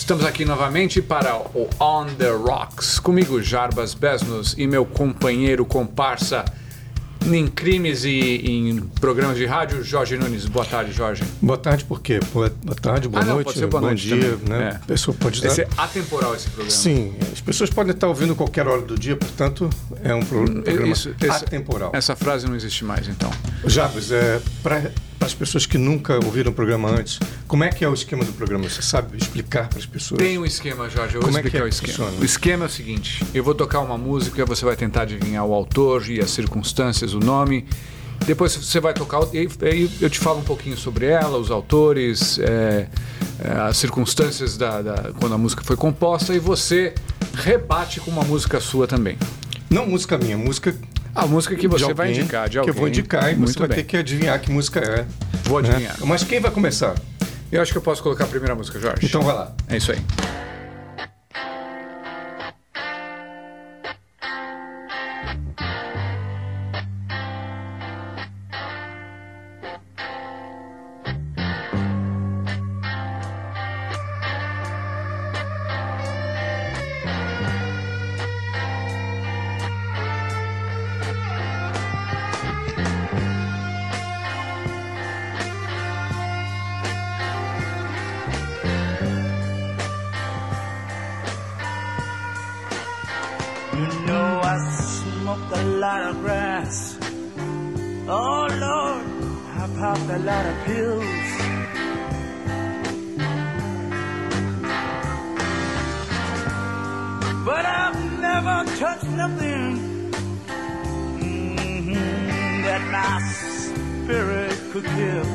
Estamos aqui novamente para o On The Rocks. Comigo, Jarbas Besnos e meu companheiro comparsa em crimes e em programas de rádio, Jorge Nunes. Boa tarde, Jorge. Boa tarde, por quê? Boa, tarde, boa Ah, não, noite, pode ser boa bom noite dia, também. né? É. A pessoa pode dar... ser atemporal esse programa. Sim, as pessoas podem estar ouvindo qualquer hora do dia, portanto, é um pro- programa Isso, esse- atemporal. Essa frase não existe mais, então. Jabes, é, para as pessoas que nunca ouviram o programa antes, como é que é o esquema do programa? Você sabe explicar para as pessoas? Tem um esquema, Jorge. Eu vou Como é que explicar é o que esquema. funciona? O esquema é o seguinte: eu vou tocar uma música, você vai tentar adivinhar o autor e as circunstâncias, o nome. Depois você vai tocar, e aí eu te falo um pouquinho sobre ela, os autores, é, é, as circunstâncias da, da- quando a música foi composta, e você rebate com uma música sua também. Não música minha, música A música que você vai indicar, de que alguém. eu vou indicar e Muito você vai bem. ter que adivinhar que música é. Vou né? adivinhar. Mas quem vai começar? Eu acho que eu posso colocar a primeira música, Jorge. Então vai lá. É isso aí. Touched nothing mhm, that my spirit could kill.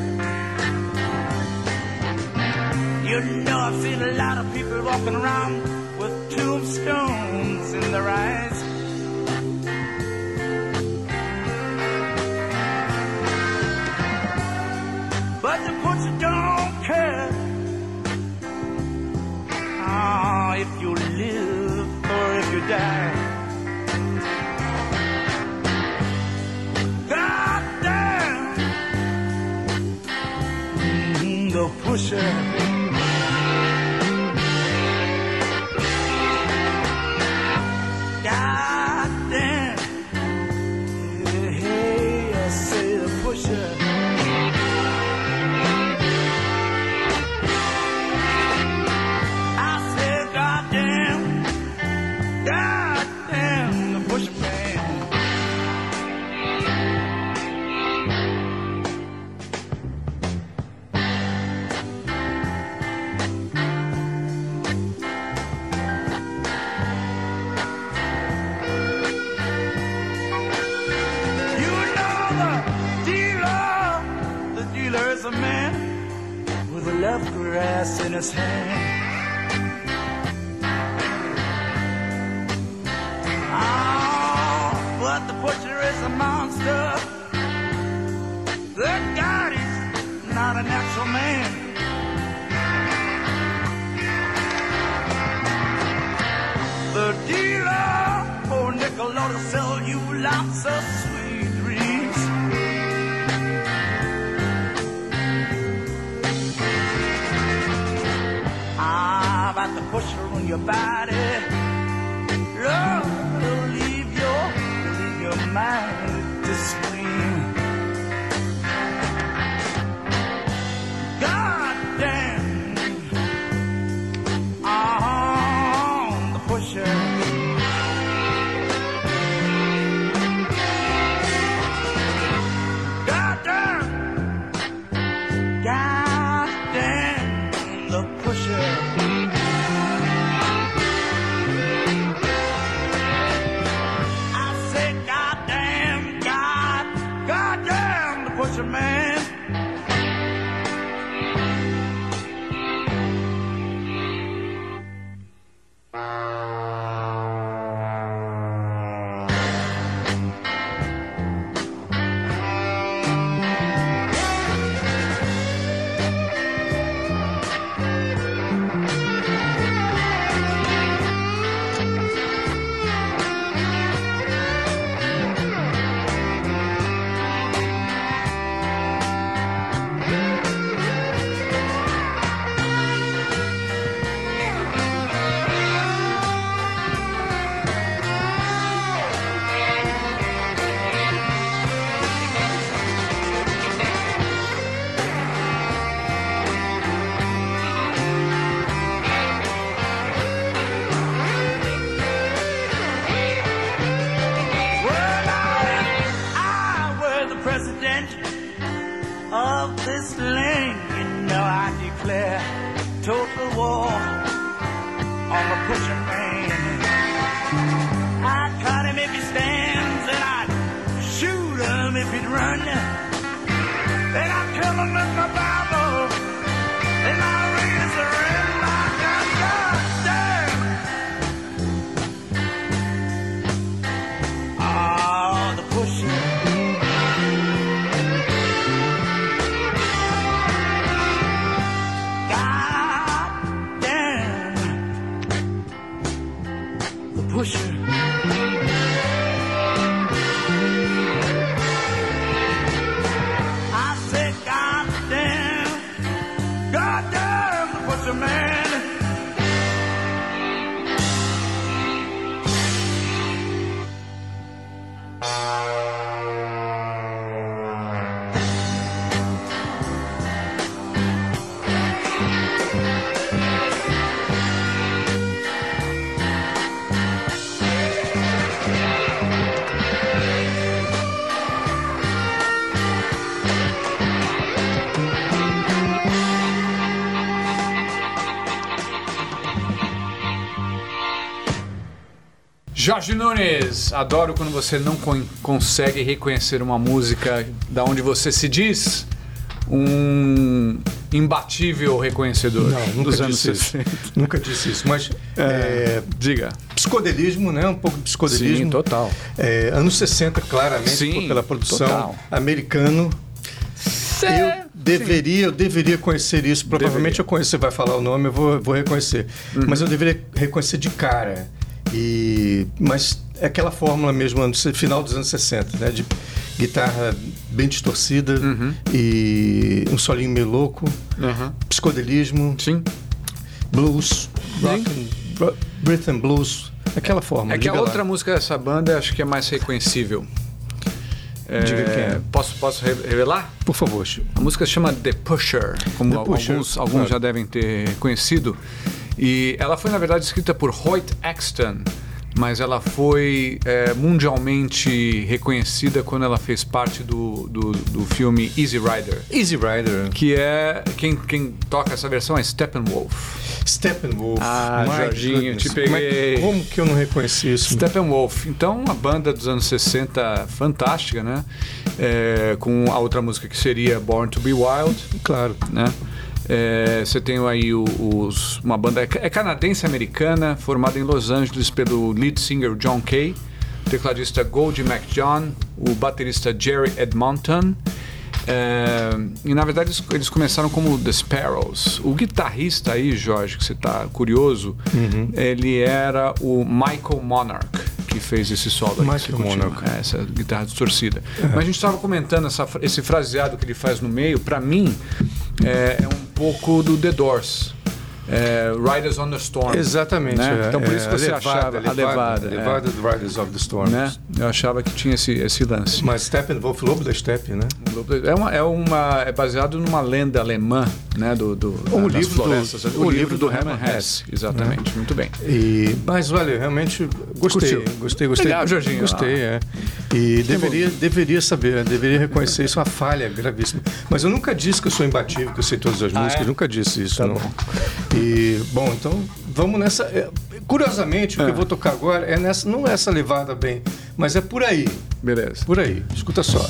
You know I've seen a lot of people walking around with tombstones in their eyes. But the butcher don't care. Ah, if you live or if you die. ocean. Pusher on war on the pushing man. I'd cut him if he stands, and I'd shoot him if he'd run. Then I'd kill him Jorge Nunes, adoro quando você não con- consegue reconhecer uma música da onde você se diz um imbatível reconhecedor Não, nunca dos anos disse isso. 60. Nunca disse isso. Mas é, Diga. psicodelismo, né? Um pouco de psicodelismo. Sim, total. É, anos 60, claramente, Sim, pela produção total. americano. Eu deveria, eu deveria conhecer isso. Provavelmente Deveria. eu conheço, você vai falar o nome, eu vou, vou reconhecer. Uhum. Mas eu deveria reconhecer de cara. E, mas é aquela fórmula mesmo, final dos anos 60, né? De guitarra bem distorcida Uhum. e um solinho meio louco, Aham. psicodelismo, Sim. blues, rock and, rhythm blues, aquela fórmula. É que a lá. outra música dessa banda acho que é mais reconhecível. É, Diga quem é. Posso, posso re- revelar? Por favor, Chico. A música se chama The Pusher, como The Pusher, alguns, alguns já devem ter conhecido. E ela foi, na verdade, escrita por Hoyt Axton, mas ela foi é, mundialmente reconhecida quando ela fez parte do, do, do filme Easy Rider. Easy Rider, Que é. Quem, quem toca essa versão é Steppenwolf. Steppenwolf. Ah, My Jorginho, goodness. te Como, é que- peguei. como que eu não reconheci isso? Steppenwolf. Então, uma banda dos anos 60 fantástica, né? É, com a outra música que seria Born to Be Wild. Claro. né? É, você tem aí os, uma banda é canadense-americana formada em Los Angeles pelo lead singer John Kay, o tecladista Goldie McJohn, o baterista Jerry Edmonton. É, e na verdade eles, eles começaram como The Sparrows. O guitarrista aí, Jorge, que você está curioso, ele era o Michael Monarch, que fez esse solo. aí Michael. Monarch. É, essa guitarra distorcida. Mas a gente estava comentando essa esse fraseado que ele faz no meio, para mim, é, é um pouco do The Doors. É, Riders on the Storm. Exatamente. Né? é, Então por é, isso que você achava a levada. é, levada do Riders of the Storm. né? Eu achava que tinha esse, esse lance. Mas Steppenwolf, Lobo da Steppe, né? É, uma, é, uma, é baseado numa lenda alemã, né? Do, do, O das livro do- o o livro do do Hermann Hesse. Exatamente, muito bem. E, mas olha, realmente gostei, Curtiu? gostei, gostei. Legal, Jorginho. Gostei, é. E deveria, deveria saber, deveria reconhecer isso é uma falha gravíssima. Mas eu nunca disse que eu sou imbatível, que eu sei todas as músicas, é? nunca disse isso, Tá não. bom. E bom, então vamos nessa. é, curiosamente, o que eu vou tocar agora é nessa, não é essa levada bem, mas é por aí, Beleza. por aí. Escuta só.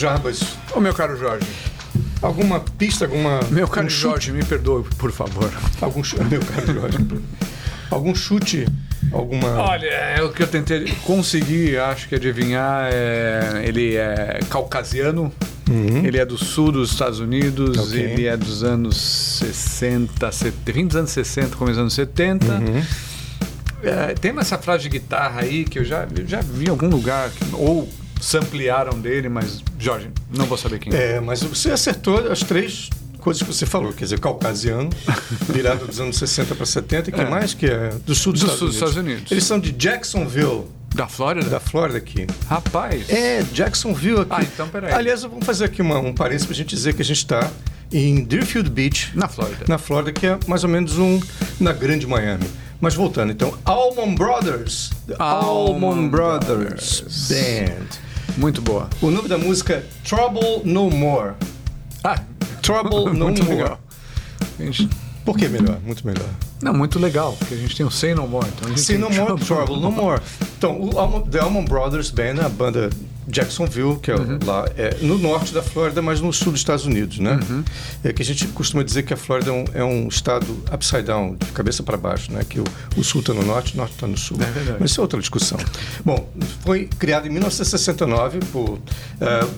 Jarbas, Ô, meu caro Jorge. alguma pista, alguma. Meu caro um chute? Jorge, me perdoe, por favor. Algum chute, meu caro Jorge. algum chute, alguma. Olha, é o que eu tentei conseguir, acho que adivinhar, é, ele é caucasiano, ele é do sul dos Estados Unidos, Uhum. Ok. ele é dos anos 60, 70, fim dos anos 60, começo dos anos 70. Uhum. É, tem essa frase de guitarra aí que eu já, eu já vi em algum lugar, que- ou samplearam dele, mas, Jorge, não vou saber quem é. É, mas você acertou as três coisas que você falou, quer dizer, caucasiano, virado dos anos 60 para 70, e que É. mais que é do sul dos, Do Estados, sul dos Unidos. Estados Unidos. Eles são de Jacksonville, Da Flórida? da Flórida aqui. Rapaz. É, Jacksonville aqui. Ah, então peraí. Aliás, vamos fazer aqui uma, um parênteses pra gente dizer que a gente está em Deerfield Beach, Na Flórida. na Flórida, que é mais ou menos um na grande Miami. Mas voltando, então, Almond Brothers. The Almond Almond Brothers, Brothers. Band. Muito boa. O nome da música é Trouble No More. Ah, Trouble No muito More. legal. Gente- Por que melhor? Muito melhor. Não, muito legal, porque a gente tem o Say No More. Então a gente Say tem No More, Trouble No More. Então, o Almond, The Almond Brothers Band a banda Jacksonville, que é lá é, no norte da Flórida, mas no sul dos Estados Unidos, né? É que a gente costuma dizer que a Flórida é um, é um estado upside down, de cabeça para baixo, né? Que o, o sul está no norte, o norte está no sul. É verdade. Mas isso é outra discussão. Bom, foi criado em 1969 por uh,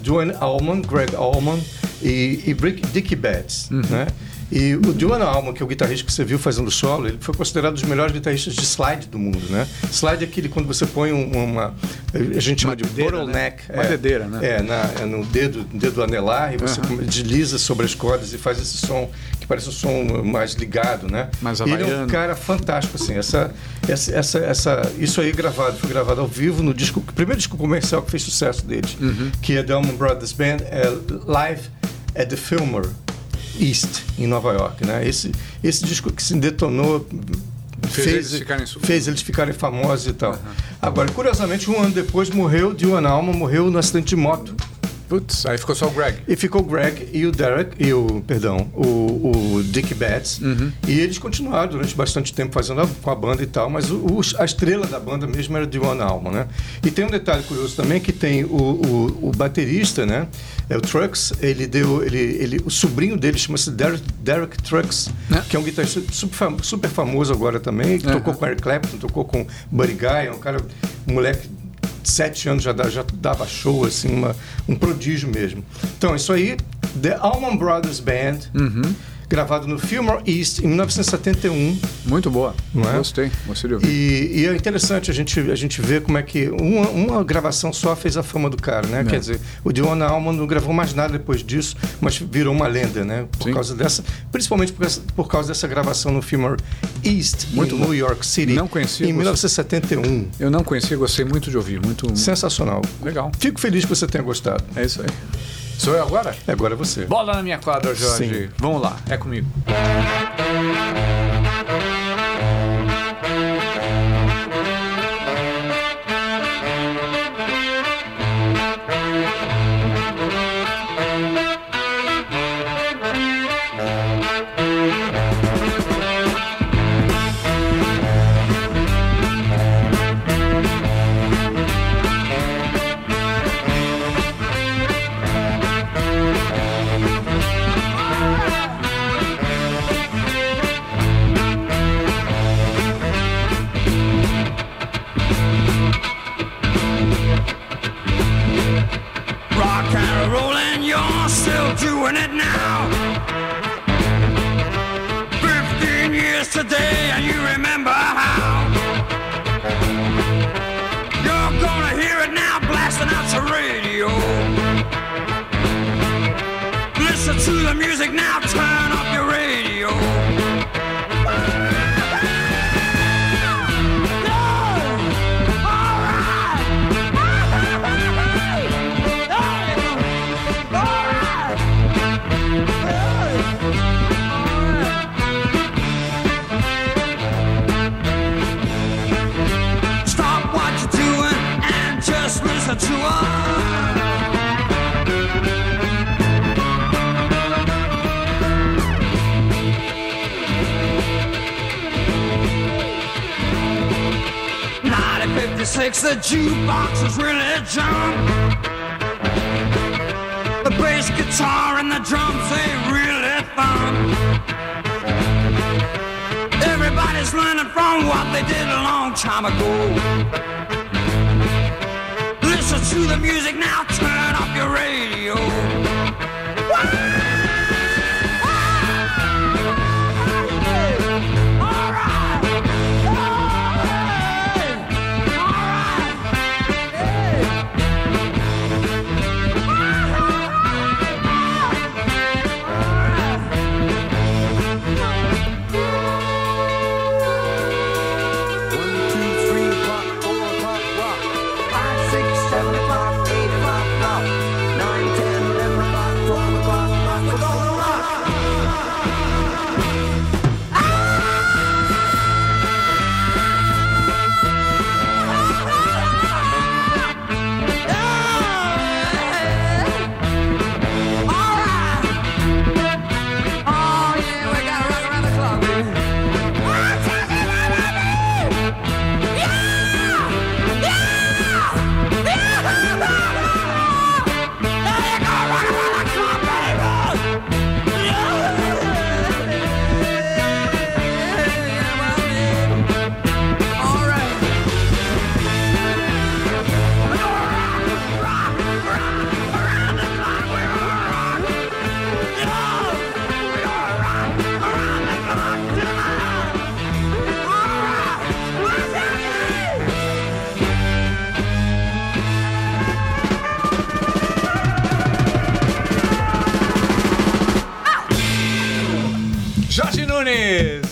Duane Allman, Greg Allman e, e Rick Dickie Betts, né? E o Duane Allman, que é o guitarrista que você viu fazendo solo, ele foi considerado um dos melhores guitarristas de slide do mundo, né? Slide é aquele quando você põe um- uma... A gente chama de dedeira, bottleneck. né? Uma é, dedeira, né? É, na- é no dedo, dedo anelar e você desliza sobre as cordas e faz esse som que parece um som mais ligado, né? Mais E ele é um cara fantástico, assim. Essa, essa, essa, essa- isso aí gravado, foi gravado ao vivo no disco, primeiro disco comercial que fez sucesso deles, Uhum. que é The Allman Brothers Band, é Live at the Fillmore East, em Nova York, né? Esse, esse disco que se detonou Fez eles ficarem fez eles ficarem famosos e tal. Agora, curiosamente, um ano depois morreu, Dylan Alma morreu no acidente de moto. Putz, aí ficou só o Greg. E ficou o Greg e o Derek, e o, perdão, o, o Dick Betts. Uhum. E eles continuaram durante bastante tempo fazendo a, com a banda e tal, mas o, o- a estrela da banda mesmo era Dylan Alma, né? E tem um detalhe curioso também que tem o, o, o baterista, né? É o Trucks, ele deu, ele, ele, o sobrinho dele chama-se Derek, Derek Trucks, É. que é um guitarrista super, super famoso agora também, que Uhum. tocou com Eric Clapton, tocou com Buddy Guy, é um cara, um moleque sete anos já, já dava show, assim, uma, um prodígio mesmo. Então, isso aí, The Allman Brothers Band, Uhum. Gravado no Fillmore East em 1971. Muito boa. Não é? Gostei, gostei de ouvir. E, e é interessante a gente, a gente ver como é que uma, uma gravação só fez a fama do cara, né? É. Quer dizer, o Dion Allman não gravou mais nada depois disso, mas virou uma lenda, né? Por Sim. causa dessa, principalmente por, essa- por causa dessa gravação no Fillmore East, Muito em bom. New York City, Não conhecia, em gostei. 1971. Eu não conhecia, gostei muito de ouvir. Muito Sensacional. legal. Fico feliz que você tenha gostado. É isso aí. Sou eu agora? Agora é você. Bola na minha quadra, Jorge. Sim. Vamos lá, é comigo. Doing it now. Fifteen years today, and you remember how. Fifty-six, the jukebox really junk. The bass guitar and the drums, they really fun. Everybody's learning from what they did a long time ago. Listen to the music now, turn up your radio.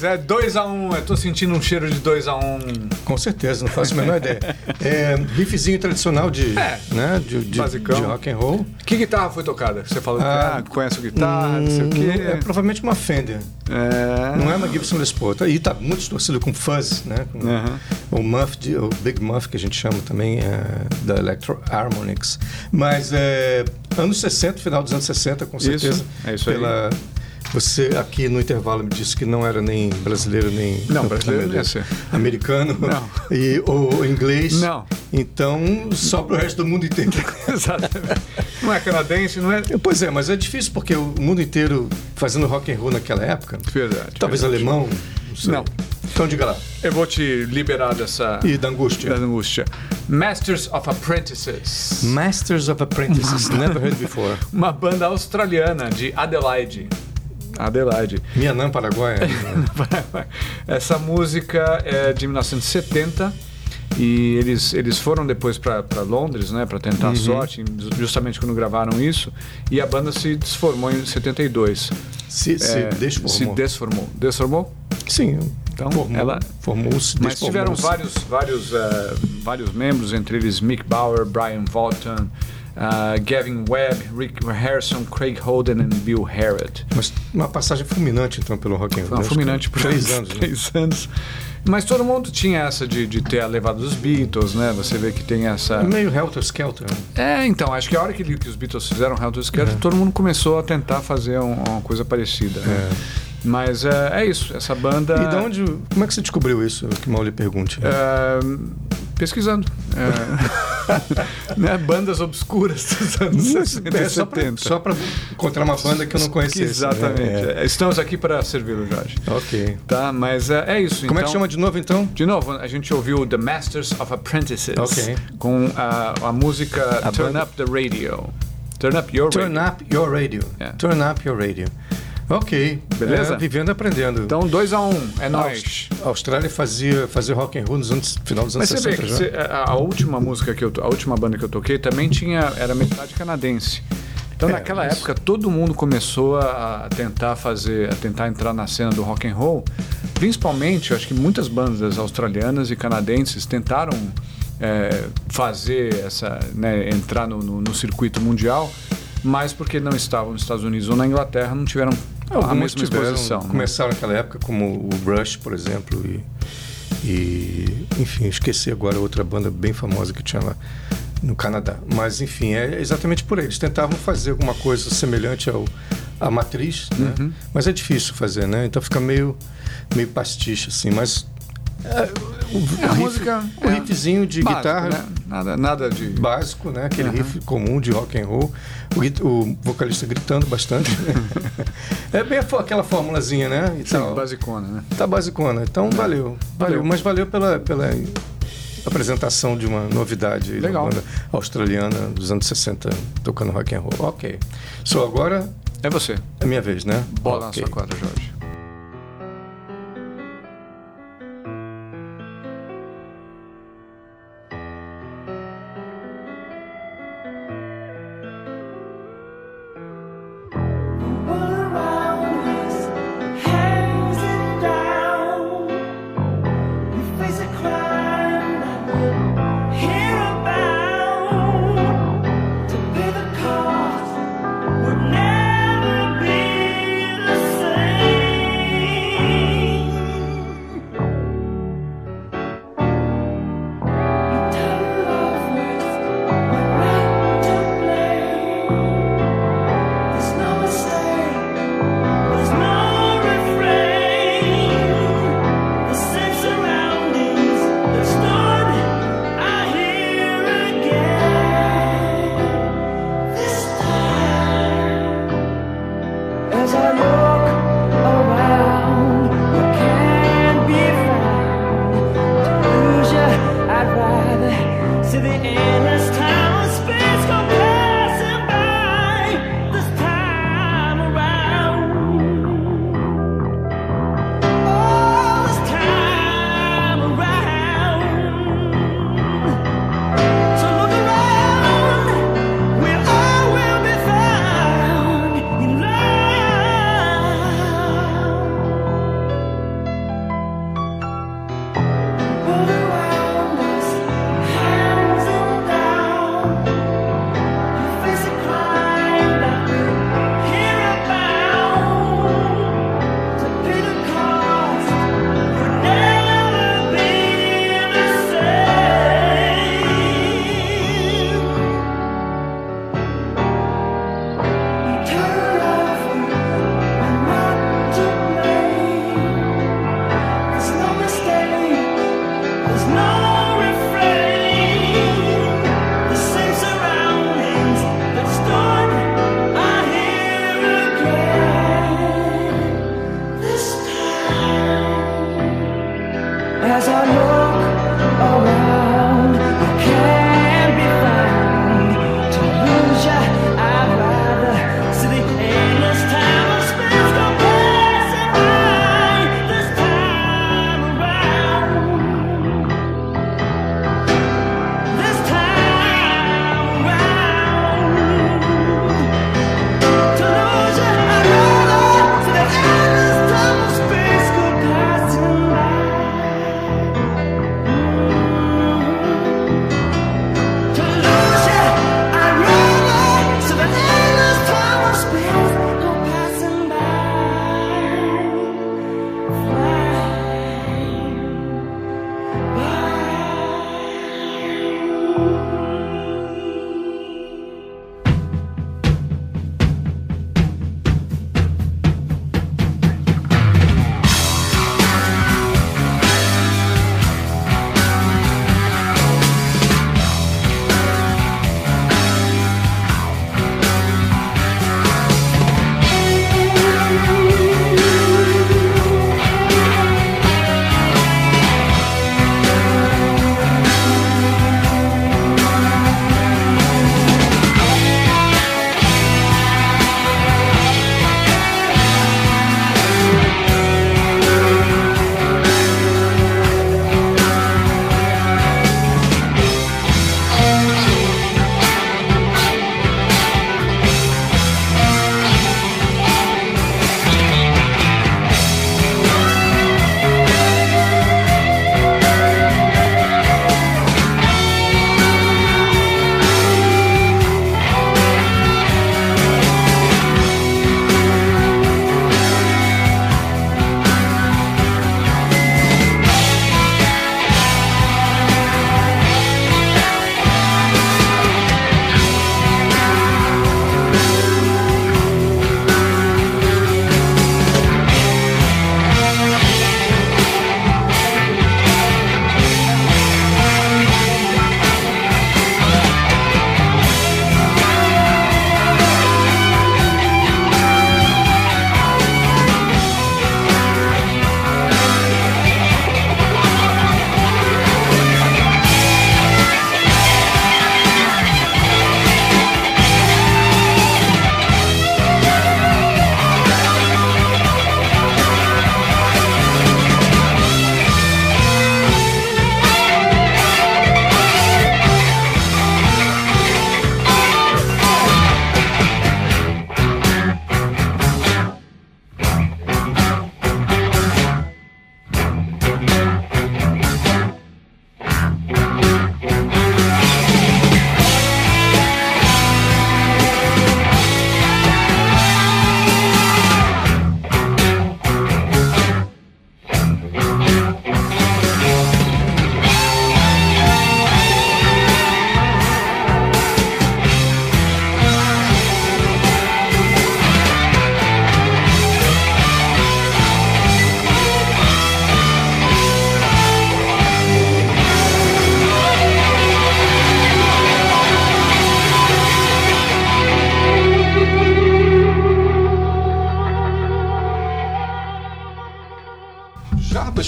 Nunes, é 2x1. Um. Eu tô sentindo um cheiro de 2x1. Um. Com certeza, não faço a menor ideia. É, riffzinho tradicional de, É, né, de, de, basicão. de rock and roll. Que guitarra foi tocada? Você falou que Ah, ah, conhece o guitarra, não sei o Hum, quê. É provavelmente uma Fender. É. Não é uma Gibson Les Paul. Tá- E tá muito distorcido com fuzz, né? Com Aham. O Muff, de- o Big Muff, que a gente chama também, é, da Electro Harmonics. Mas é, anos 60, final dos anos 60, com Isso, certeza. é isso aí. Você aqui no intervalo me disse que não era nem brasileiro, nem... Não, brasileiro não ia nem ser. Americano. Não. E, ou inglês. Não. Então, só para o resto do mundo inteiro. Exatamente. Não é canadense, não é. Pois é, mas é difícil porque o mundo inteiro fazendo rock and roll naquela época. Verdade. Talvez verdade. alemão. Não. sei. Não. Então diga lá. Eu vou te liberar dessa. E da angústia. da angústia. Masters of Apprentices. Masters of Apprentices. Never heard before. Uma banda australiana de Adelaide. Adelaide. Mianã, Paraguai. Essa música é de 1970 e eles, eles foram depois para Londres, né, para tentar Uhum. a sorte, justamente quando gravaram isso, e a banda se desformou em 72. Se, se É, desformou. Se desformou. Desformou? Sim. Então, formou, ela- formou-se. Mas tiveram vários, vários, eh, vários membros, entre eles Mick Bauer, Brian Walton, ah, Gavin Webb, Rick Harrison, Craig Holden e Bill Harrod. Mas uma passagem fulminante, então, pelo rock and roll. Fulminante por três anos. né? Três anos. Mas todo mundo tinha essa de, de ter a levada dos Beatles, né? Você vê que tem essa. Meio Helter Skelter. né? É, então, acho que a hora que, que os Beatles fizeram Helter Skelter, todo mundo começou a tentar fazer um- uma coisa parecida. né? Mas é, é isso, essa banda. E de onde. Como é que você descobriu isso? Que mal lhe pergunte. É, pesquisando. É, né, bandas obscuras dos anos 60 É, só pra- 70. Só para encontrar uma banda que eu não conhecesse. né? Exatamente. É. Estamos aqui para servi-lo, Jorge. Ok. Tá, mas é, é isso. Como é então- que chama de novo, então? De novo, a gente ouviu The Masters of Apprentices Ok. com a, a música A Turn banda- Up the Radio. Turn Up Your Turn Radio. up your radio. É. Turn up your radio. Ok. Beleza? É, vivendo e aprendendo. Então, 2 a 1 um, é nóis. A Austrália fazia, fazia rock and roll nos anos, final dos anos Mas você vê 60 que você- a, a última música que eu a última banda que eu toquei também tinha era metade canadense. Então É, naquela mas- época todo mundo começou a, tentar fazer, a tentar entrar na cena do rock and roll. Principalmente, eu acho que muitas bandas australianas e canadenses tentaram é, fazer essa, né, entrar no, no- no circuito mundial, mas porque não estavam nos Estados Unidos ou na Inglaterra não tiveram Algumas mesma tiveram, começaram naquela época, como o Rush, por exemplo, e, e, enfim, esqueci agora outra banda bem famosa que tinha lá no Canadá. Mas, enfim, é exatamente por aí. Eles tentavam fazer alguma coisa semelhante ao, à matriz, né? Uhum. mas é difícil fazer, né? Então fica meio, meio pastiche, assim. Mas o, o É a riff- música, o é, riffzinho de Básico, guitarra né? Nada, nada de. básico, né? Aquele Aham. riff comum de rock and roll. O, o vocalista gritando bastante. é bem aquela formulazinha, né? E Sim, tal. basicona, né? Tá basicona. Então valeu. Valeu. Valeu. Mas valeu pela, pela apresentação de uma novidade aí da Legal. banda australiana dos anos 60 tocando rock and roll. Ok. Só agora É você. é minha vez, né? Bola Ok. na sua quadra, Jorge.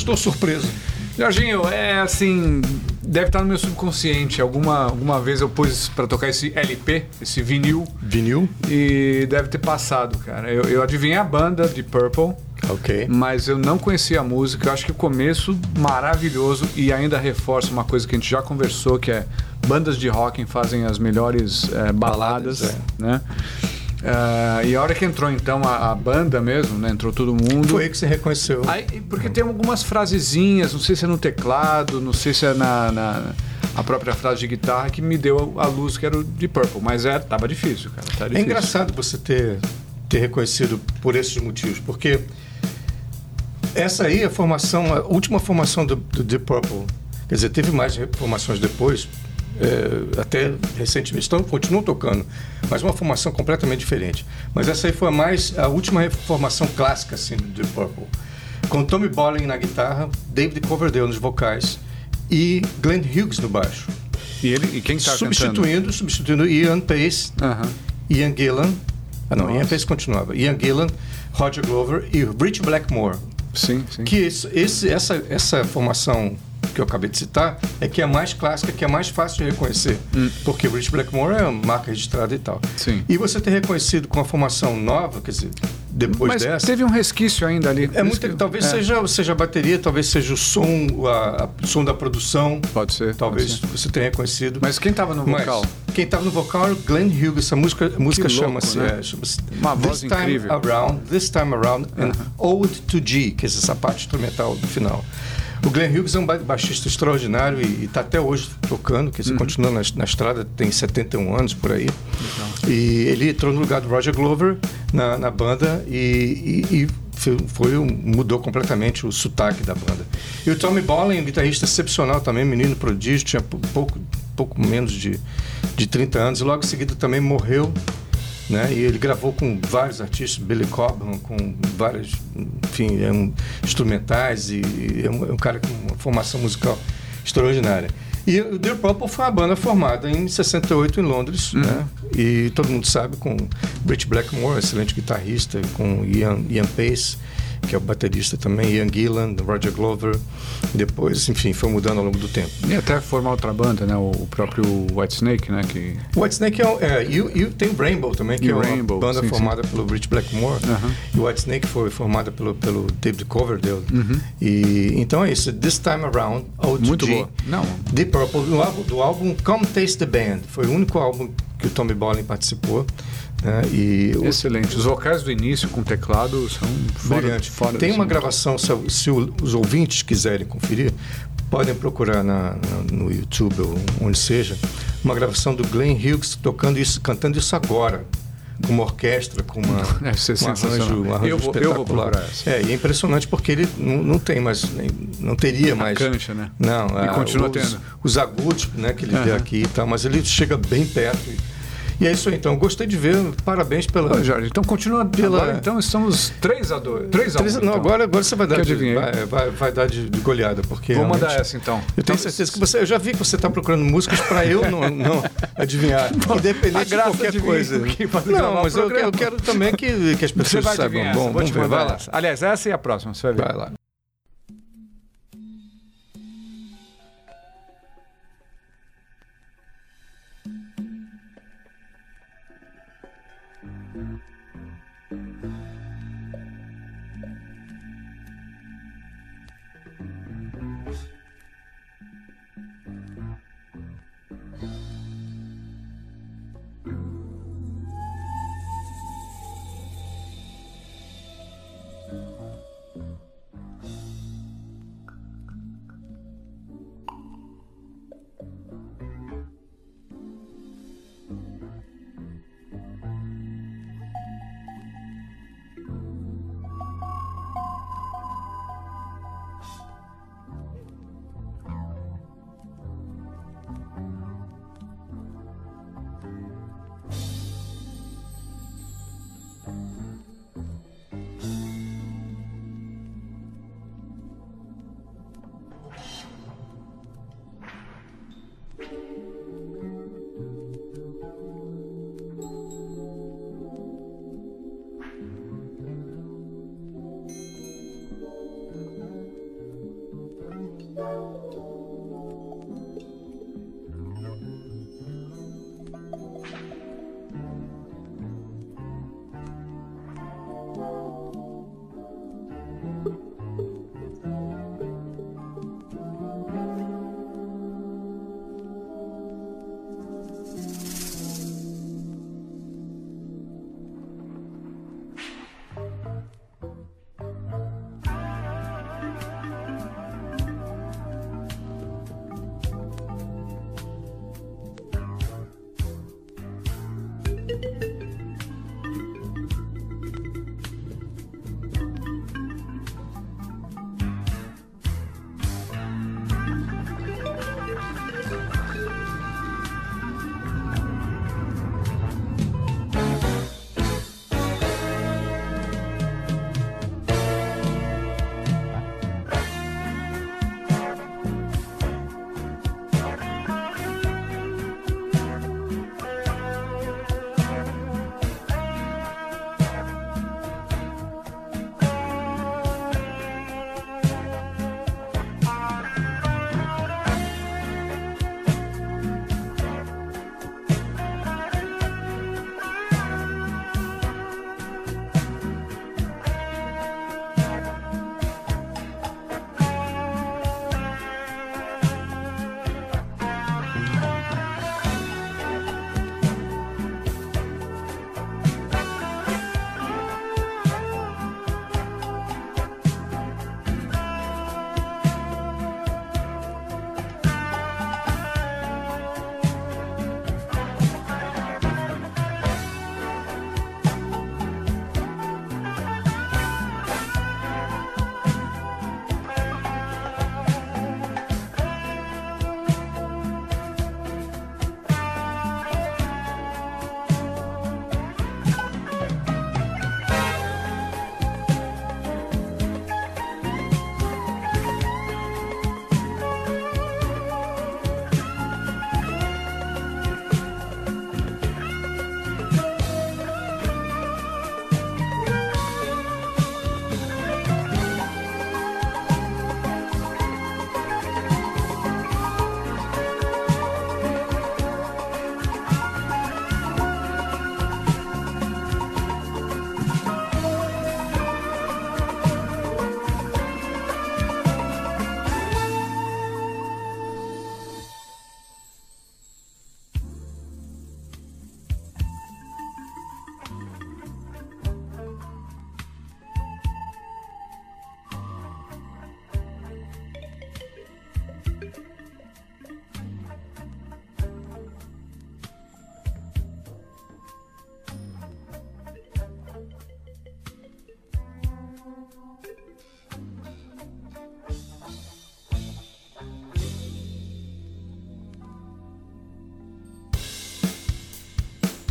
Estou surpreso. Jorginho, é assim, deve estar no meu subconsciente. Alguma, alguma vez eu pus pra tocar esse LP, esse vinil, Vinil? e deve ter passado, cara. Eu, eu adivinhei a banda de Purple, Ok. mas eu não conhecia a música. Eu acho que o começo maravilhoso e ainda reforça uma coisa que a gente já conversou, que é bandas de rock fazem as melhores eh, baladas, Baladas, né? Ah, e a hora que entrou então a, a banda mesmo, né? Entrou todo mundo. Foi aí que você reconheceu. Aí, porque tem algumas frasezinhas, não sei se é no teclado, não sei se é na, na- a própria frase de guitarra que me deu a luz que era o de Purple, mas é, tava difícil, cara. Tá É difícil. engraçado você ter, ter reconhecido por esses motivos, porque essa aí é a formação, a última formação do, do Deep Purple. Quer dizer, teve mais formações depois, é, até recentemente, então continuam tocando, mas uma formação completamente diferente. Mas essa aí foi a mais a última formação clássica assim do Deep Purple, com Tommy Bolin na guitarra, David Coverdale nos vocais e Glenn Hughes no baixo, E, ele, e quem tá cantando? substituindo, substituindo Ian Pace Aham. Ian Gillan. Ah, não, Nossa. Ian Pace continuava. Ian Gillan, Roger Glover e Rich Blackmore. Sim, sim. Que esse, esse- essa, essa formação que eu acabei de citar é que é a mais clássica, que é mais fácil de reconhecer. Porque Rich Blackmore é uma marca registrada e tal. Hum. Sim. E você ter reconhecido com a formação nova, quer dizer, depois Mas dessa. teve um resquício ainda ali. É muito, talvez é, seja, seja a bateria, talvez seja o som, a, a- o som da produção. Pode ser. Talvez pode ser. você tenha reconhecido. Mas quem tava no Mas vocal? quem estava no vocal era o Glenn Hughes. A música, música chama-se né? é, chama-se Uma voz This Time incrível. Around, This Time Around and Ode to G, que é essa parte instrumental do final. O Glenn Hughes é um ba- baixista extraordinário e está até hoje tocando, que Uhum. continua na, na estrada, tem 71 anos por aí. E ele entrou no lugar do Roger Glover na, na banda e, e- e foi, foi mudou completamente o sotaque da banda. E o Tommy Bolin, um guitarrista excepcional também, menino prodígio, tinha pou- pouco, pouco menos de, de 30 anos, e logo em seguida também morreu. Né? E ele gravou com vários artistas, Billy Cobham, com várias, enfim, é um, instrumentais e, e é, um, é um cara com uma formação musical extraordinária. E o Deep Purple foi uma banda formada em 68 em Londres, né? E todo mundo sabe com Rich Blackmore, excelente guitarrista, com Ian, Ian Pace, que é o baterista também, Ian Gillan, Roger Glover. Depois, enfim, foi mudando ao longo do tempo. E até formar outra banda, né? O próprio White Snake, né? Que... Whitesnake é, um- é e, e tem o Rainbow também, que E é uma Rainbow, banda sim, sim. formada pelo Rich Blackmore. E o Whitesnake foi formada pelo, pelo David Coverdale. Uhum. E, então é isso. This Time Around, Muito G. boa. Não. Deep Purple, do álbum, do álbum Come Taste the Band. Foi o único álbum que o Tommy Bolin participou. Né? E o- Excelente. Os vocais do início com teclado são fora, Brilhante. fora Tem desse uma mundo. gravação, se, se o- os ouvintes quiserem conferir, podem procurar na- na- no YouTube ou onde seja, uma gravação do Glenn Hughes tocando isso, cantando isso agora. Com uma orquestra, com uma, ser um arranjo, um arranjo Eu vou- eu vou espetacular. procurar essa. É, e é impressionante porque ele não, não tem mais, nem- não teria mais. cancha, né? Não, E ah, continua os, tendo. Os agudos, né, que ele vê Aham. aqui e tal, mas ele chega bem perto. E, e é isso aí, então. Gostei de ver. Parabéns pela. Ô, Jorge, então continua Pela- Agora, então estamos 3 a 2 3 a 1 Três- não, então. agora, agora você vai dar, de, vai, vai, vai dar de, de goleada, porque Vou mandar essa então. Eu tenho certeza que você. Eu já vi que você está procurando músicas para eu não, não adivinhar, a independente de qualquer coisa. Não, mas eu, eu quero também que, que as pessoas saibam. Bom, vamos ver, vai lá. Aliás, essa e a próxima, você vai ver. Vai lá.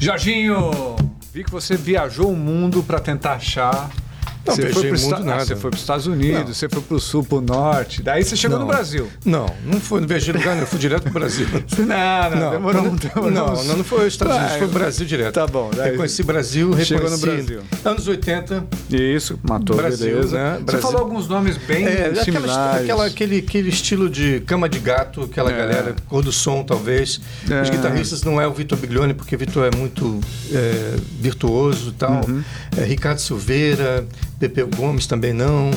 Jorginho, vi que você viajou o mundo para tentar achar. Não, você foi o esta- nada. Ah, você para os Estados Unidos, Não. você foi para o sul, para o norte. Daí você chegou Não. no Brasil. Não, não foi, não viajei lugar nenhum, eu fui direto pro Brasil. Não, não, demorou, não, demorou não, uns- não, não foi os Estados Unidos, foi o Brasil direto. Tá bom, daí- Eu conheci Brasil, Chegou reconheci. no Brasil. Anos 80, Isso, matou, Brasil, beleza. né? Você Brasil. falou alguns nomes bem É, similares. aquela- aquele, aquele estilo de cama de gato, aquela É. galera, cor do som, talvez. É. Os guitarristas não é o Vitor Biglione, porque o Vitor é muito é, virtuoso e tal. Uhum. É, Ricardo Silveira, Pepeu Gomes também não.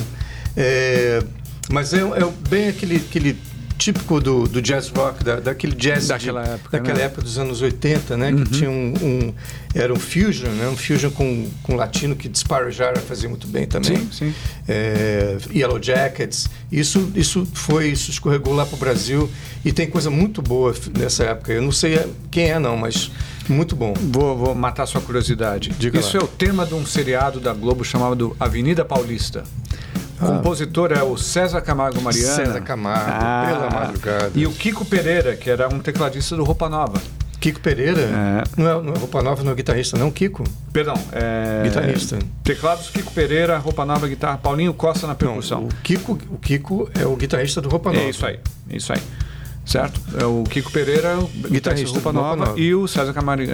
É, mas é, é bem aquele, aquele típico do, do jazz rock, da, daquele jazz Daquela de- época, daquela né? Uhum. época dos anos 80, né? Que tinha um, um- Era um fusion, né? Um fusion com, com latino que Gyra fazia muito bem também Sim, sim. é, Yellow Jackets. Isso, isso foi, isso escorregou lá pro Brasil e tem coisa muito boa nessa época. Eu não sei é- quem é não, mas muito bom. Vou, vou matar sua curiosidade. Diga Isso lá. é o tema de um seriado da Globo chamado Avenida Paulista. O compositor é o César Camargo Mariana. Ah. César Camargo, pela madrugada. E o Kiko Pereira, que era um tecladista do Roupa Nova. Kiko Pereira, É. não, é, não é Roupa Nova, não é guitarrista, não, Kiko? Perdão, é... Guitarrista. Teclados Kiko Pereira, Roupa Nova Guitarra, Paulinho Costa na Não, percussão. o Kiko, o Kiko é o guitarrista do Roupa Nova. É isso aí, é isso aí. Certo? É o Kiko Pereira, guitarrista Roupa Nova, Nova. e o César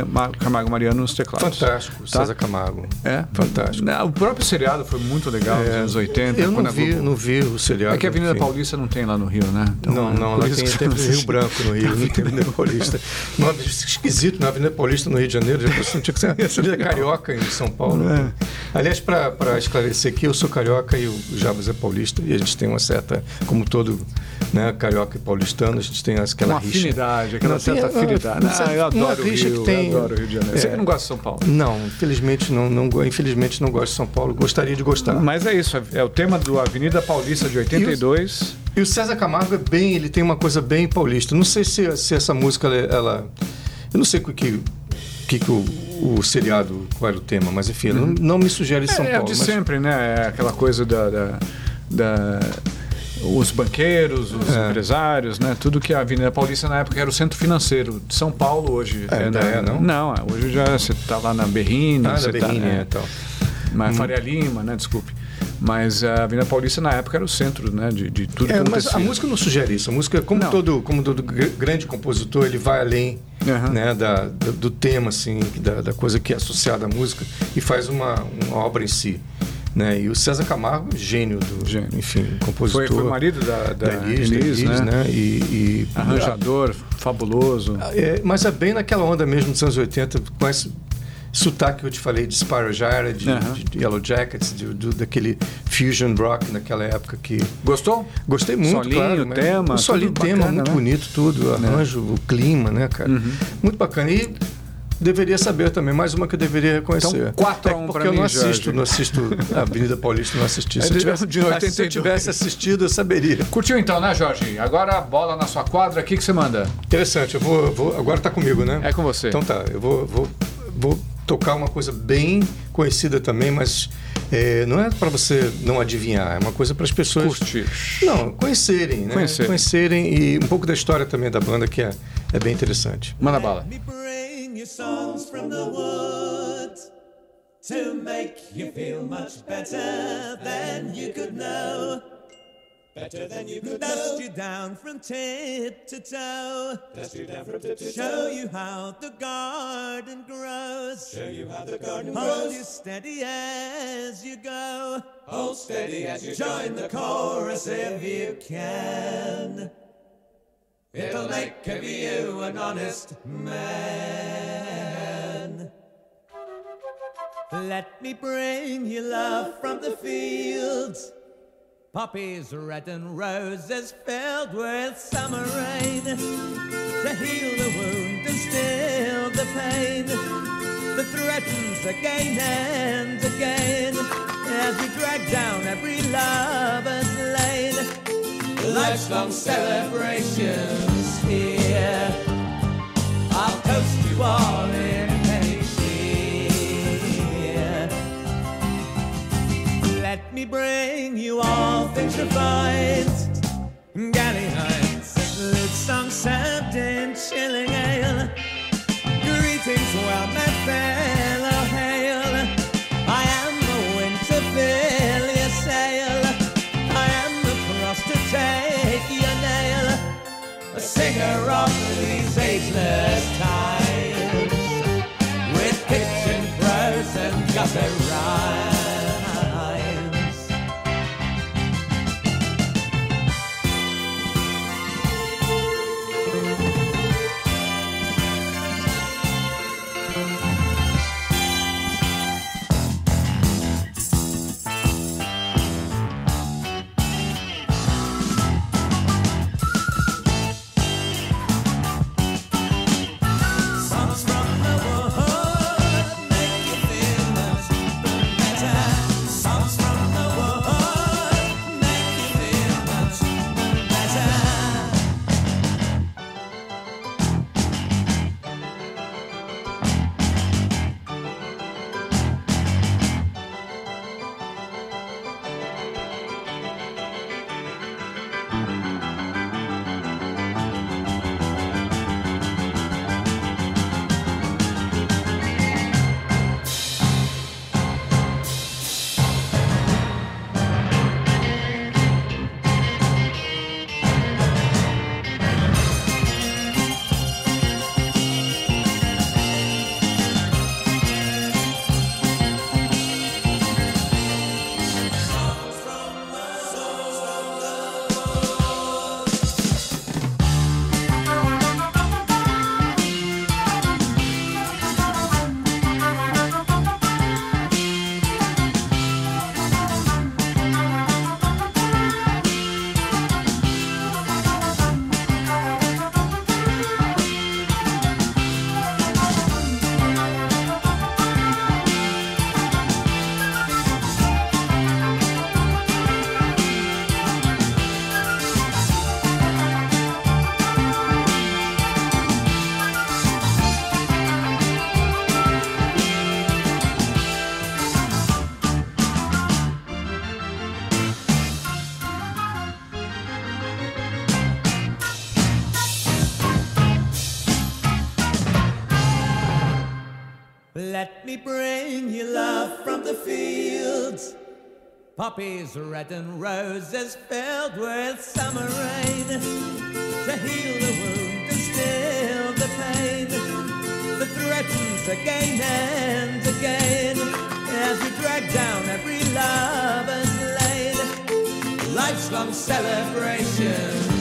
Ma- Camargo Mariano nos teclados. Fantástico, Tá? César Camargo. É, Fantástico. Não, O próprio seriado foi muito legal nos É, anos 80. Eu não vi, Globo- não vi o seriado. É que a Avenida enfim. Paulista não tem lá no Rio, né? Então, Não, é não, lá tem, não Rio. Branco no Rio, não tem Avenida Paulista. Não, esquisito, na Avenida Paulista no Rio de Janeiro, já pensou, tinha que ser Avenida Carioca em São Paulo. É. Aliás, para esclarecer aqui, eu sou carioca e o Jabas é paulista, e a gente tem uma certa, como todo né, carioca e paulistano, a gente tem aquela Uma rixa. afinidade, aquela Não, tem certa uma- afinidade. uma Ah, eu adoro o Rio, tem- eu adoro o Rio de Janeiro. Você é. que não gosta de São Paulo. Não, infelizmente não, não, infelizmente não gosto de São Paulo, gostaria de gostar. Mas é isso, é o tema do Avenida Paulista de 82. E o César Camargo é bem, ele tem uma coisa bem paulista. Não sei se, se essa música, ela, eu não sei o que, que, que o, o seriado, qual era o tema, mas enfim, não, não me sugere São é, é o Paulo. de mas- sempre, né? É aquela coisa da. da- da- os banqueiros, os É. empresários, né? Tudo que a Avenida Paulista na época era o centro financeiro de São Paulo hoje. É, ainda na- é, não? Não, é, hoje já você tá lá na Berrine, Ah, você tá, Berrini, é, é, então. mas Faria Lima, né? Desculpe. Mas a Avenida Paulista na época era o centro, né? De, de tudo É, que mas a música não sugere isso. A música, como Não. todo, como todo gr- grande compositor, ele vai além Aham. né, da, do, do tema, assim, da, da coisa que é associada à música e faz uma, uma obra em si. Né? E o César Camargo, gênio do, Gênio. enfim, compositor. Foi, foi marido da, da, da Elis, Elis, né? né? E, e- Arranjador, fabuloso. É, mas é bem naquela onda mesmo dos anos 80, com esse sotaque que eu te falei de Spyro Gyra, de, Aham. de Yellow Jackets, de, do- daquele fusion rock naquela época que Gostou? gostei muito, Solinho, claro. mas- tema, o solinho, tema, bacana, muito né? bonito tudo, o arranjo, o clima, né, cara? Uhum. Muito bacana. E deveria saber também, mais uma que eu deveria reconhecer. Então, quatro a um É pra porque eu mim, não assisto, Jorge. não assisto a Avenida Paulista, não assisti. É Se eu de- tivesse, de ah, se 82. eu tivesse assistido, eu saberia. Curtiu então, né, Jorge? Agora a bola na sua quadra, o que, que você manda? Interessante, eu vou, vou- agora tá comigo, né? É com você. Então tá, eu vou, vou, vou tocar uma coisa bem conhecida também, mas é, não é para você não adivinhar, é uma coisa para as pessoas Curtir. não conhecerem, né? Conhecer. Conhecerem e um pouco da história também da banda que é, é bem interessante. Manda bala. Songs from the woods to make you feel much better than you could know. Better than you could Dust you down from tip to toe. Dust you down from tip to toe. Show you how the garden grows. Show you how the garden Hold grows. you steady as you go. Hold steady as you join the chorus if you can. It'll make of you an honest man. Let me bring you love from the fields. Poppies red and roses filled with summer rain to heal the wound and still the pain that threatens again and again as we drag down every lover's lane. Life's long celebrations here. I'll toast you all in Let me bring you all things refined. Galley Heights, lute song served in chilling ale. Greetings, well, my fellow hail. I am the wind to fill your sail. I am the cross to take your nail. A singer of these ageless times. With pitch and prose and gutter the fields. Poppies red and roses filled with summer rain to heal the wound and still the pain that threatens again and again as we drag down every lover's lane. Life's long celebrations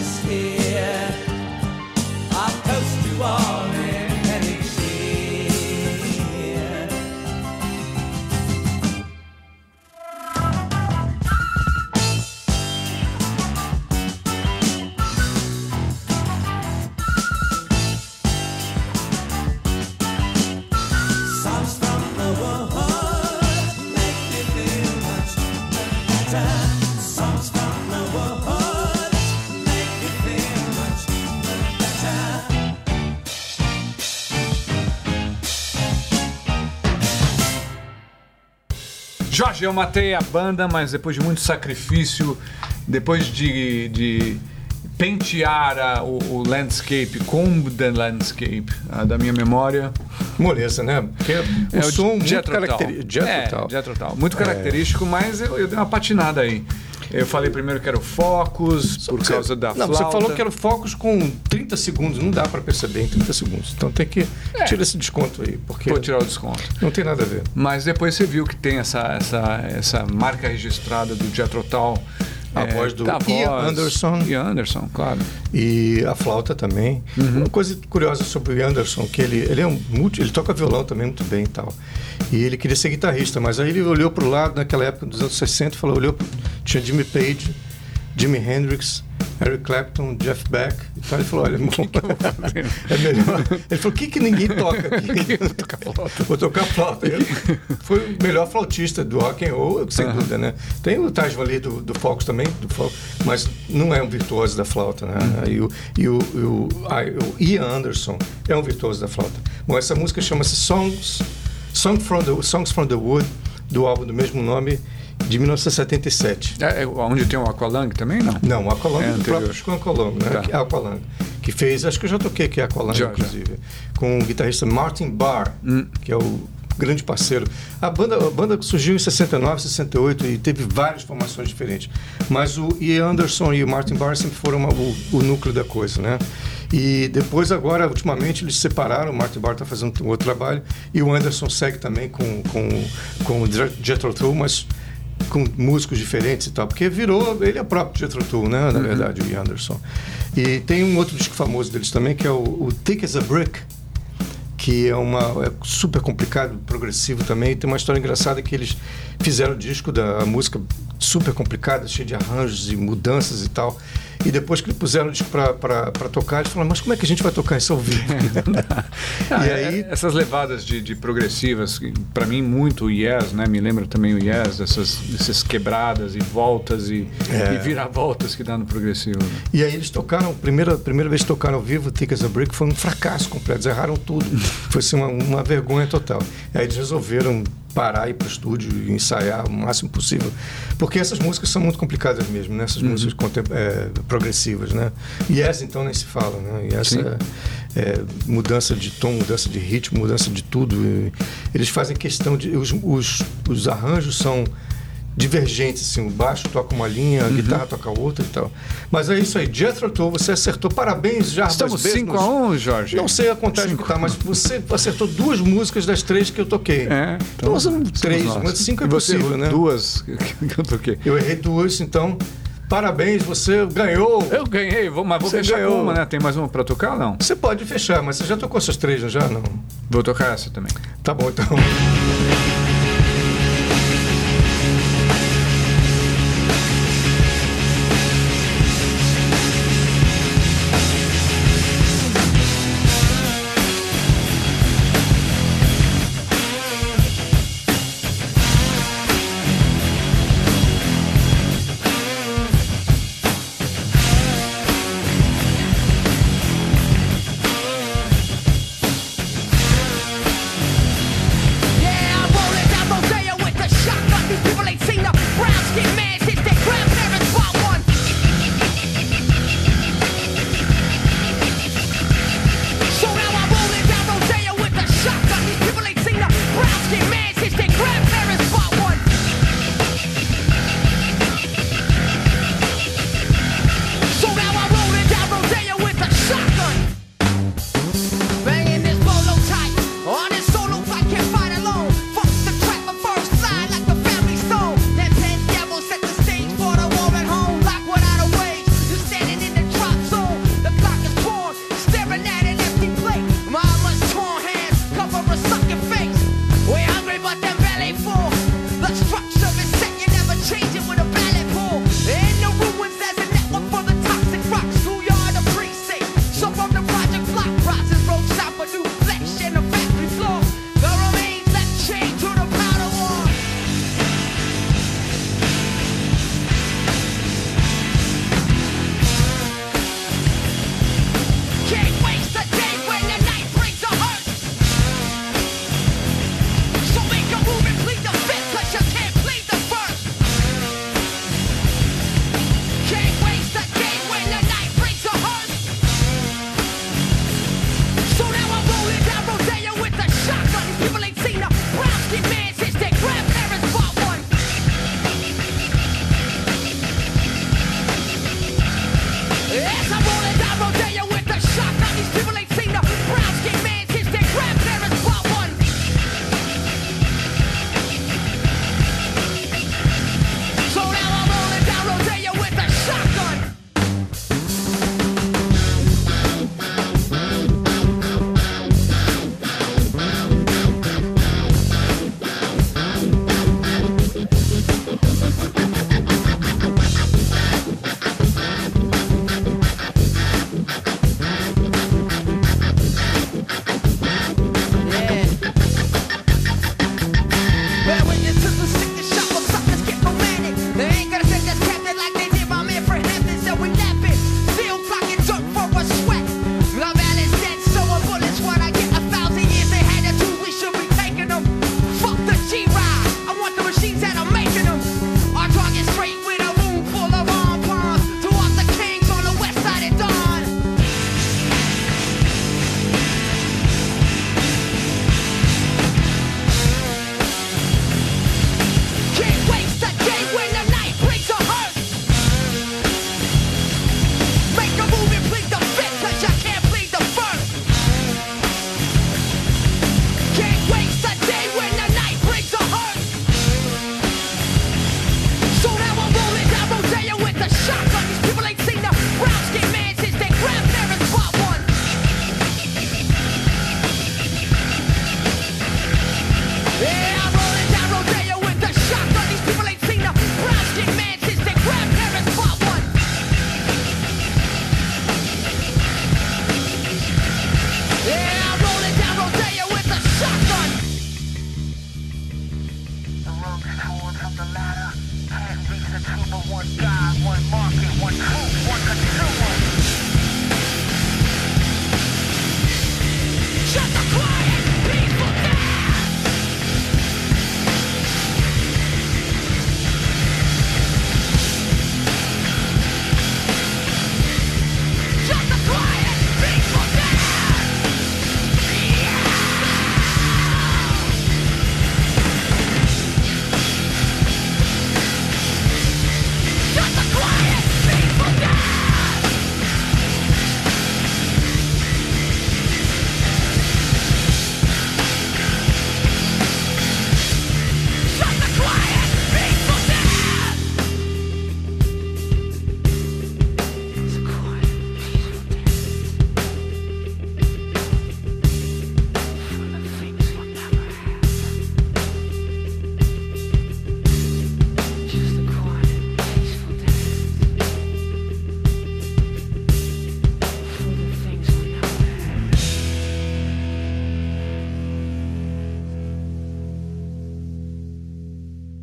Jorge, eu matei a banda, mas depois de muito sacrifício, depois de, de pentear a- o, o landscape com the landscape ah, da minha memória. Moleza, né? Porque É o som muito característico. É. Muito característico, mas eu, eu dei uma patinada aí. Eu falei primeiro que era o Focus, por Você- causa da não, flauta. você falou que era o Focus com 30 segundos. Não dá pra perceber em 30 segundos. Então tem que tirar esse desconto aí, porque É. Vou tirar o desconto. não tem nada a ver. Mas depois você viu que tem essa, essa, essa marca registrada do Jethro Tull. A voz do da Ian voz. Anderson. Ian Anderson, claro. E a flauta também. Uhum. Uma coisa curiosa sobre o Anderson, que ele, ele é um multi, ele toca violão também muito bem e tal. E ele queria ser guitarrista, mas aí ele olhou para o lado naquela época dos anos 60 e falou, olhou, tinha Jimmy Page, Jimi Hendrix, Eric Clapton, Jeff Beck. Então ele falou, olha, irmão, é melhor. Ele falou, o que, que ninguém toca aqui? Vou tocar flauta. Vou tocar flauta. Ele foi o melhor flautista do rock and roll, sem dúvida, né? Tem o Taj ali do, do Focus também, do Focus, mas não é um virtuoso da flauta, né? E, o, e o, e o, o Ian Anderson é um virtuoso da flauta. Bom, essa música chama-se Songs, Song from the, Songs from the Wood, do álbum do mesmo nome, de 1977. É, é onde tem o Aqualung também, não? Não, o Aqualung É do anterior. próprio Chico Aqualung, né? Tá. Que- Aqualung, que fez, acho que eu já toquei aqui Aqualung, Já, já. inclusive, com o guitarrista Martin Barr, Hum. que é o grande parceiro. A banda, a banda surgiu em 69, 68 e teve várias formações diferentes. Mas o Ian Anderson e o Martin Barr sempre foram uma- o, o núcleo da coisa, né? E depois, agora, ultimamente, eles se separaram. O Martin Barr está fazendo outro trabalho e o Anderson segue também com, com, com o Jethro Tull, mas com músicos diferentes e tal, porque virou, ele é próprio Jethro Tull, né, na verdade, o Anderson. E tem um outro disco famoso deles também, que é o, o Thick as a Brick, que é uma é super complicado, progressivo também. Tem uma história engraçada que eles fizeram o disco da música super complicada, cheia de arranjos e mudanças e tal. E depois que puseram o disco para tocar, eles falaram, mas como é que a gente vai tocar isso ao vivo? Ah, e é- aí essas levadas de, de progressivas, para mim muito o Yes, né? Me lembra também o Yes, essas, essas quebradas e voltas e, É. e viravoltas que dá no progressivo. né? E aí eles tocaram, primeira, primeira vez que tocaram ao vivo, Thick as a Brick, foi um fracasso completo, eles erraram tudo. Foi assim, uma, uma vergonha total. Aí eles resolveram parar e ir para o estúdio e ensaiar o máximo possível. Porque essas músicas são muito complicadas mesmo, né? Essas músicas contem- é, progressivas, né? Yes, então, nem se fala, né? Yes Sim. é, mudança de tom, mudança de ritmo, mudança de tudo. E eles fazem questão de... Os, os, os arranjos são divergentes, assim, o baixo toca uma linha, Uhum. a guitarra toca outra e tal. Mas é isso aí, Jethro Tull, você acertou, parabéns, Jarbas Estamos Besmos. 5x1, Jorge. Não sei a contagem que tá, mas você acertou duas músicas das três que eu toquei. É, Então, são somos três, mas cinco é possível, né? Duas que eu toquei. Eu errei duas, então, parabéns, você ganhou. Eu ganhei, vou, mas vou Você fechar ganhou. uma, né? Tem mais uma pra tocar não? Você pode fechar, mas você já tocou essas três, já? Não. Vou tocar essa também. Tá bom, então.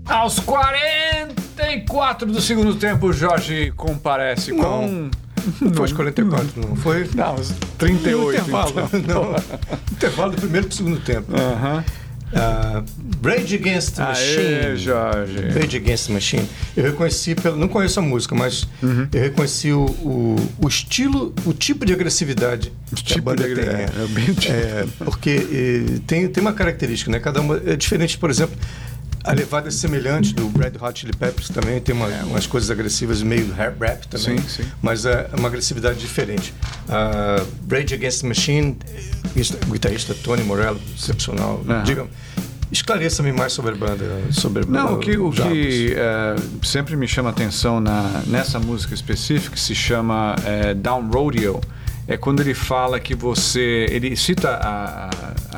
Aos 44 do segundo tempo, o Jorge comparece com. Não foi aos 44, não. Foi Não, no 38. intervalo. então. Não. intervalo do primeiro pro segundo tempo. Aham. Ah, Rage Against the Aê, Machine. Jorge. Rage Against the Machine. Eu reconheci, pelo, não conheço a música, mas Uhum. eu reconheci o, o, o estilo, o tipo de agressividade que a tipo banda de tem. é tipo. É, porque eh, tem, tem uma característica, né? Cada uma é diferente, por exemplo. A levada é semelhante do Red Hot Chili Peppers também tem uma- umas coisas agressivas meio rap, também. Sim, sim. mas é uma agressividade diferente. A Rage Against the Machine, o guitarrista Tony Morello, excepcional. Diga, esclareça-me mais sobre a banda, sobre Não, o que, o que é, sempre me chama atenção na, nessa música específica, que se chama é, Down Rodeo, é quando ele fala que você. Ele cita a,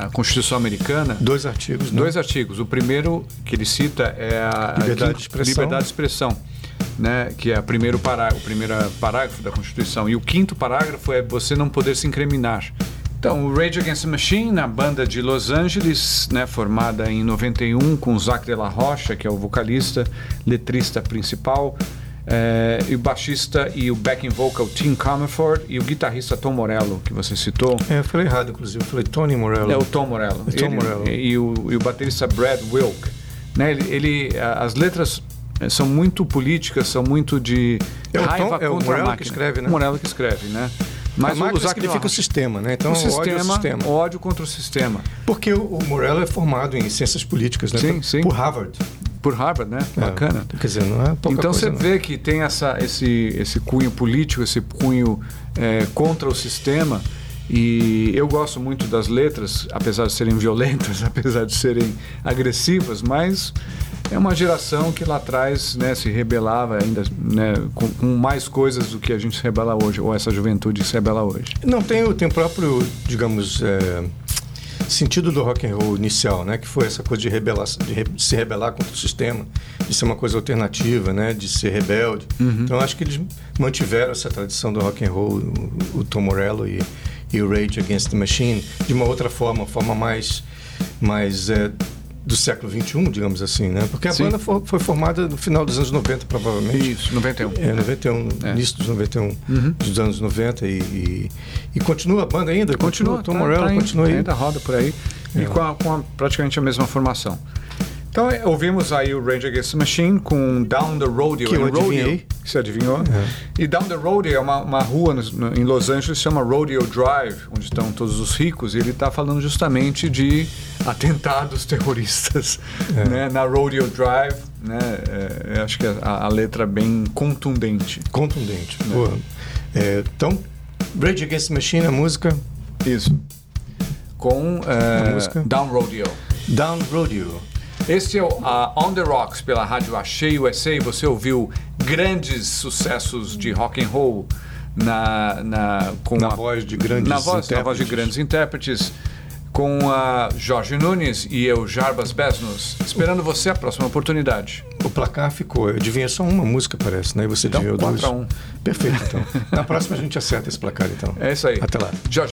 a- Constituição Americana. Dois artigos, né? Dois artigos. O primeiro que ele cita é a Liberdade de expressão. liberdade de expressão, né? Que é o primeiro, pará, o primeiro parágrafo da Constituição. E o quinto parágrafo é você não poder se incriminar. Então, o Rage Against the Machine, na banda de Los Angeles, né, formada em 91 com o Zac de la Rocha, que é o vocalista, letrista principal, eh, e o baixista e o backing vocal Tim Comerford e o guitarrista Tom Morello, que você citou. É, eu falei errado, inclusive. Eu falei Tony Morello. É o Tom Morello. É Tom Ele- Morello. E, o, e o baterista Brad Wilk. Né? Ele, ele- as letras eh, são muito políticas, são muito de É raiva Tom- é o contra Morello a que máquina. escreve, né? O Morello que escreve, né? Mas a o significa o sistema, né? Então, o ódio ao sistema, sistema. ódio contra o sistema. Porque o, o Morello é formado em ciências políticas, né? Sim, por, sim. por Harvard. Por Harvard, né? É, Bacana. Quer dizer, não é pouca então coisa, você não. vê que tem essa, esse, esse cunho político, esse cunho eh, contra o sistema. E eu gosto muito das letras, apesar de serem violentas, apesar de serem agressivas, mas é uma geração que lá atrás né, se rebelava ainda né, com, com mais coisas do que a gente se rebela hoje, ou essa juventude se rebela hoje. Não, tem, o- tem o próprio, digamos, é, sentido do rock and roll inicial, né? Que foi essa coisa de, rebelar, de re- se rebelar contra o sistema, de ser uma coisa alternativa, né? De ser rebelde. Então, eu acho que eles mantiveram essa tradição do rock and roll, o, o Tom Morello e, e o Rage Against the Machine, de uma outra forma, uma forma mais, mais é, do século XXI, digamos assim, né? Porque a Sim. banda foi, foi formada no final dos anos 90, provavelmente. Isso, 91. É, 91, É. início dos 91, dos anos 90 e, e, e continua a banda ainda? Continua, Tom tá- Morello tá continua aí. Ainda roda por aí. E É. com, a- com a- praticamente a mesma formação. Então é, ouvimos aí o Rage Against the Machine com Down the Rodeo. Que eu adivinhei. você adivinhou? E Down the Rodeo é uma, uma rua no- no- em Los Angeles que chama Rodeo Drive, onde estão todos os ricos. E ele está falando justamente de atentados terroristas né, na Rodeo Drive. Né, é, eu acho que a, a letra é bem contundente. Contundente. Boa. É, então, Rage Against the Machine, a música Isso. Com é, A música? Down Rodeo. Down Rodeo. Este é o a On The Rocks pela rádio Achei USA. Você ouviu grandes sucessos de rock and roll na, na, com Na a- voz de grandes na voz, na voz de intérpretes. grandes intérpretes com a Jorge Nunes e eu, Jarbas Besnos, esperando você a próxima oportunidade. O placar ficou, adivinha só uma música, parece, né? E você Então, adivinhou duas. 4 a 1. Perfeito, então. Na próxima a gente acerta esse placar, então. É isso aí. Até lá. Jorge